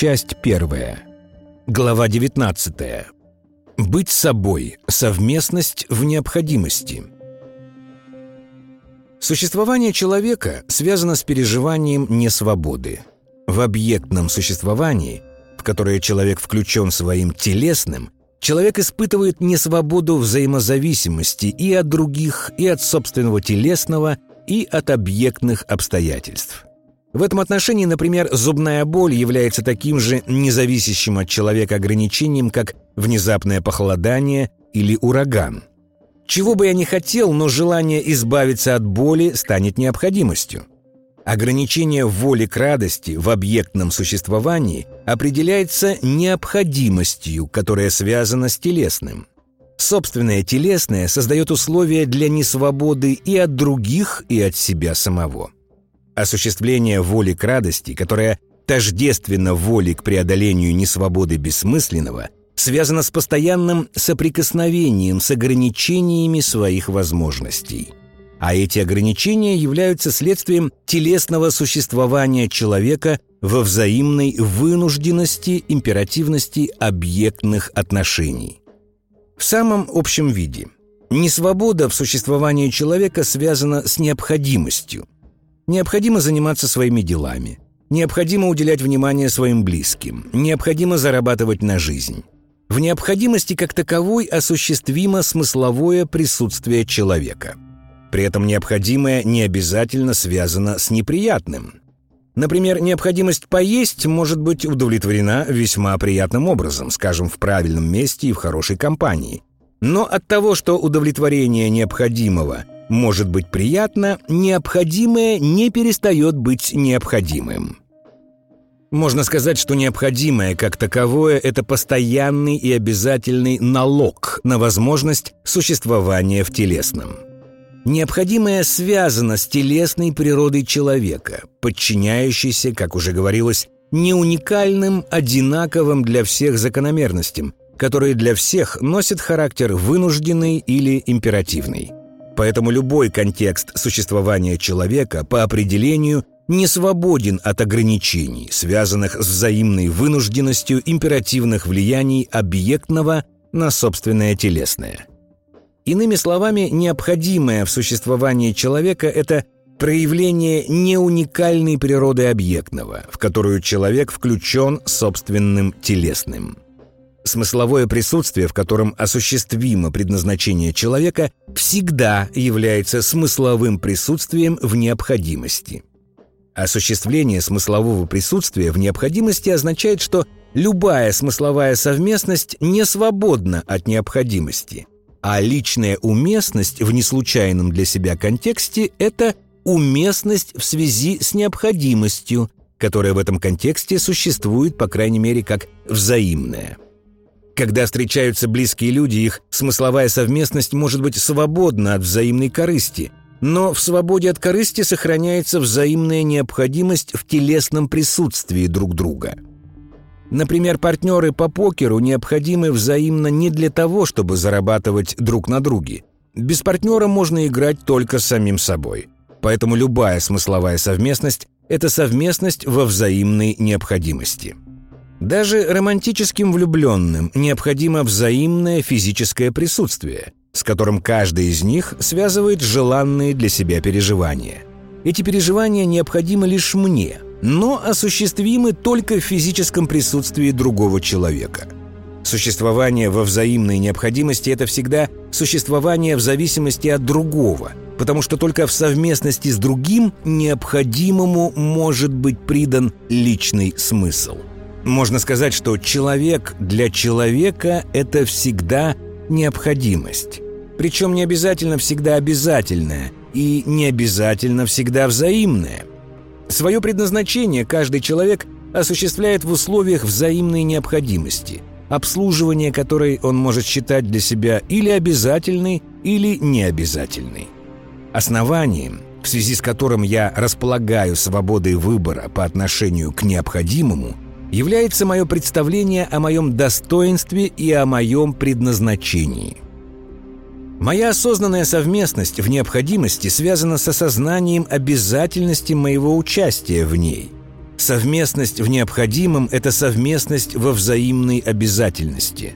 Часть первая. Глава 19. Быть собой. Совместность в необходимости. Существование человека связано с переживанием несвободы. В объектном существовании, в которое человек включен своим телесным, человек испытывает несвободу взаимозависимости и от других, и от собственного телесного, и от объектных обстоятельств. В этом отношении, например, зубная боль является таким же независящим от человека ограничением, как внезапное похолодание или ураган. Чего бы я ни хотел, но желание избавиться от боли станет необходимостью. Ограничение воли к радости в объектном существовании определяется необходимостью, которая связана с телесным. Собственное телесное создает условия для несвободы и от других, и от себя самого. Осуществление воли к радости, которая тождественно воле к преодолению несвободы бессмысленного, связано с постоянным соприкосновением с ограничениями своих возможностей. А эти ограничения являются следствием телесного существования человека во взаимной вынужденности, императивности объектных отношений. В самом общем виде – несвобода в существовании человека связана с необходимостью – Необходимо заниматься своими делами. Необходимо уделять внимание своим близким. Необходимо зарабатывать на жизнь. В необходимости как таковой осуществимо смысловое присутствие человека. При этом необходимое не обязательно связано с неприятным. Например, необходимость поесть может быть удовлетворена весьма приятным образом, скажем, в правильном месте и в хорошей компании. Но от того, что удовлетворение необходимого – может быть приятно, необходимое не перестает быть необходимым. Можно сказать, что необходимое как таковое – это постоянный и обязательный налог на возможность существования в телесном. Необходимое связано с телесной природой человека, подчиняющейся, как уже говорилось, не уникальным, одинаковым для всех закономерностям, которые для всех носят характер вынужденный или императивный – Поэтому любой контекст существования человека по определению не свободен от ограничений, связанных с взаимной вынужденностью императивных влияний объектного на собственное телесное. Иными словами, необходимое в существовании человека – это проявление неуникальной природы объектного, в которую человек включен собственным телесным – Смысловое присутствие, в котором осуществимо предназначение человека, всегда является смысловым присутствием в необходимости. Осуществление смыслового присутствия в необходимости означает, что любая смысловая совместность не свободна от необходимости, а личная уместность в неслучайном для себя контексте – это уместность в связи с необходимостью, которая в этом контексте существует, по крайней мере, как взаимная. Когда встречаются близкие люди, их смысловая совместность может быть свободна от взаимной корысти, но в свободе от корысти сохраняется взаимная необходимость в телесном присутствии друг друга. Например, партнеры по покеру необходимы взаимно не для того, чтобы зарабатывать друг на друге. Без партнера можно играть только с самим собой. Поэтому любая смысловая совместность – это совместность во взаимной необходимости. Даже романтическим влюбленным необходимо взаимное физическое присутствие, с которым каждый из них связывает желанные для себя переживания. Эти переживания необходимы лишь мне, но осуществимы только в физическом присутствии другого человека. Существование во взаимной необходимости – это всегда существование в зависимости от другого, потому что только в совместности с другим необходимому может быть придан личный смысл – можно сказать, что человек для человека – это всегда необходимость. Причем не обязательно всегда обязательная и не обязательно всегда взаимная. Свое предназначение каждый человек осуществляет в условиях взаимной необходимости, обслуживание которой он может считать для себя или обязательной, или необязательной. Основанием, в связи с которым я располагаю свободой выбора по отношению к необходимому – является мое представление о моем достоинстве и о моем предназначении. Моя осознанная совместность в необходимости связана с осознанием обязательности моего участия в ней, Совместность в необходимом – это совместность во взаимной обязательности.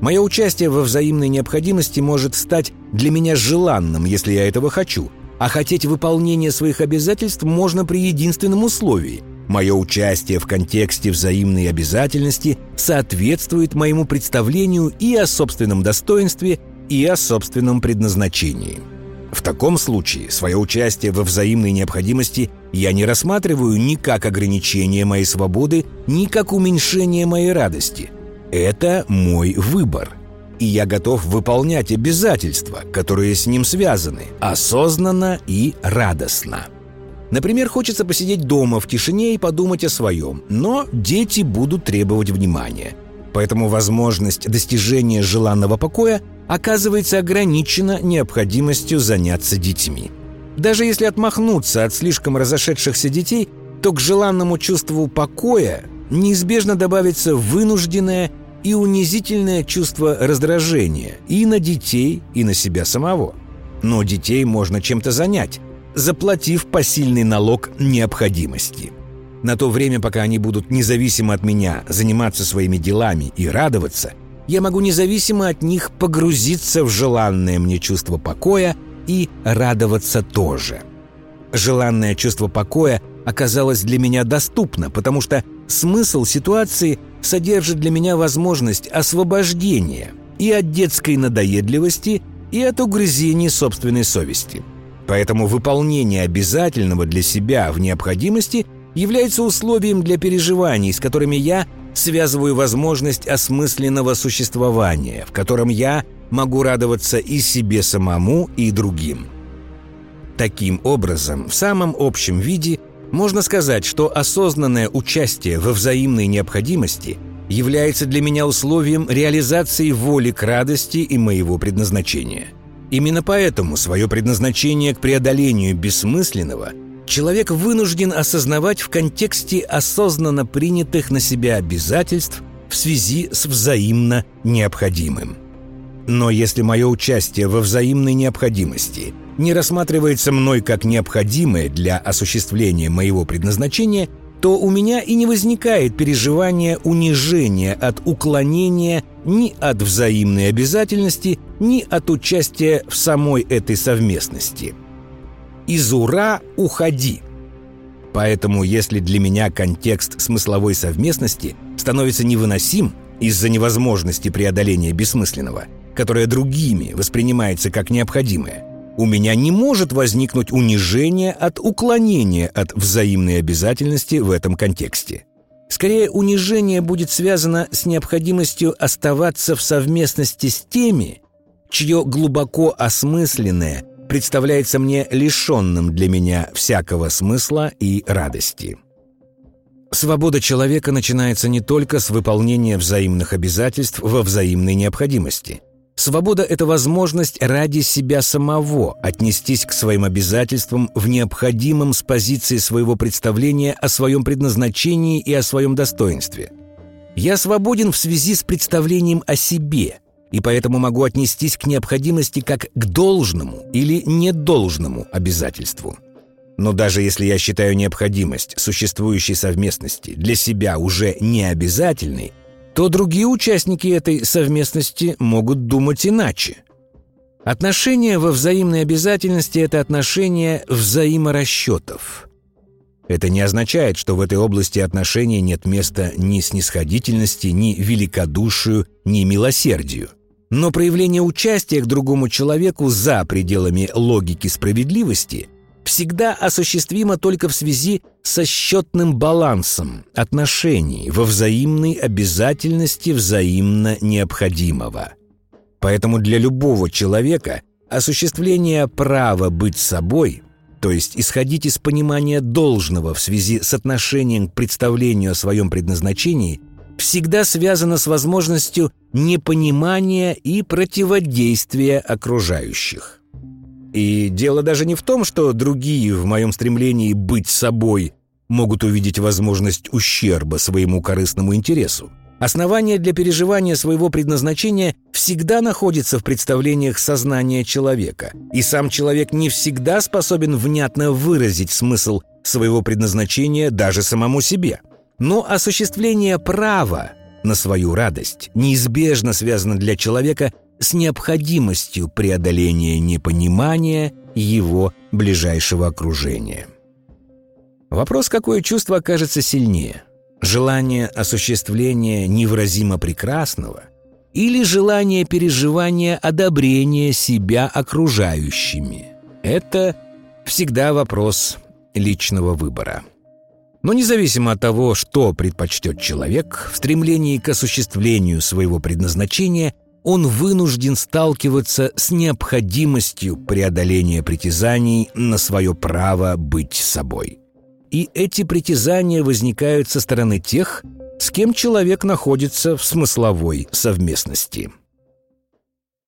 Мое участие во взаимной необходимости может стать для меня желанным, если я этого хочу, а хотеть выполнения своих обязательств можно при единственном условии – Мое участие в контексте взаимной обязательности соответствует моему представлению и о собственном достоинстве, и о собственном предназначении. В таком случае свое участие во взаимной необходимости я не рассматриваю ни как ограничение моей свободы, ни как уменьшение моей радости. Это мой выбор. И я готов выполнять обязательства, которые с ним связаны, осознанно и радостно. Например, хочется посидеть дома в тишине и подумать о своем, но дети будут требовать внимания. Поэтому возможность достижения желанного покоя оказывается ограничена необходимостью заняться детьми. Даже если отмахнуться от слишком разошедшихся детей, то к желанному чувству покоя неизбежно добавится вынужденное и унизительное чувство раздражения и на детей, и на себя самого. Но детей можно чем-то занять, заплатив посильный налог необходимости. На то время, пока они будут независимо от меня заниматься своими делами и радоваться, я могу независимо от них погрузиться в желанное мне чувство покоя и радоваться тоже. Желанное чувство покоя оказалось для меня доступно, потому что смысл ситуации содержит для меня возможность освобождения и от детской надоедливости, и от угрызений собственной совести – Поэтому выполнение обязательного для себя в необходимости является условием для переживаний, с которыми я связываю возможность осмысленного существования, в котором я могу радоваться и себе самому, и другим. Таким образом, в самом общем виде можно сказать, что осознанное участие во взаимной необходимости является для меня условием реализации воли к радости и моего предназначения – Именно поэтому свое предназначение к преодолению бессмысленного человек вынужден осознавать в контексте осознанно принятых на себя обязательств в связи с взаимно необходимым. Но если мое участие во взаимной необходимости не рассматривается мной как необходимое для осуществления моего предназначения – то у меня и не возникает переживания унижения от уклонения ни от взаимной обязательности, ни от участия в самой этой совместности. Из ура уходи. Поэтому, если для меня контекст смысловой совместности становится невыносим из-за невозможности преодоления бессмысленного, которое другими воспринимается как необходимое, у меня не может возникнуть унижение от уклонения от взаимной обязательности в этом контексте. Скорее, унижение будет связано с необходимостью оставаться в совместности с теми, чье глубоко осмысленное представляется мне лишенным для меня всякого смысла и радости. Свобода человека начинается не только с выполнения взаимных обязательств во взаимной необходимости. Свобода – это возможность ради себя самого отнестись к своим обязательствам в необходимом с позиции своего представления о своем предназначении и о своем достоинстве. Я свободен в связи с представлением о себе, и поэтому могу отнестись к необходимости как к должному или недолжному обязательству. Но даже если я считаю необходимость существующей совместности для себя уже необязательной – то другие участники этой совместности могут думать иначе. Отношения во взаимной обязательности – это отношения взаиморасчетов. Это не означает, что в этой области отношений нет места ни снисходительности, ни великодушию, ни милосердию. Но проявление участия к другому человеку за пределами логики справедливости всегда осуществима только в связи со счетным балансом отношений во взаимной обязательности взаимно необходимого. Поэтому для любого человека осуществление права быть собой, то есть исходить из понимания должного в связи с отношением к представлению о своем предназначении, всегда связано с возможностью непонимания и противодействия окружающих. И дело даже не в том, что другие в моем стремлении быть собой могут увидеть возможность ущерба своему корыстному интересу. Основание для переживания своего предназначения всегда находится в представлениях сознания человека, и сам человек не всегда способен внятно выразить смысл своего предназначения даже самому себе. Но осуществление права на свою радость неизбежно связано для человека с необходимостью преодоления непонимания его ближайшего окружения. Вопрос, какое чувство окажется сильнее – желание осуществления невыразимо прекрасного или желание переживания одобрения себя окружающими. Это всегда вопрос личного выбора. Но независимо от того, что предпочтет человек, в стремлении к осуществлению своего предназначения он вынужден сталкиваться с необходимостью преодоления притязаний на свое право быть собой – и эти притязания возникают со стороны тех, с кем человек находится в смысловой совместности –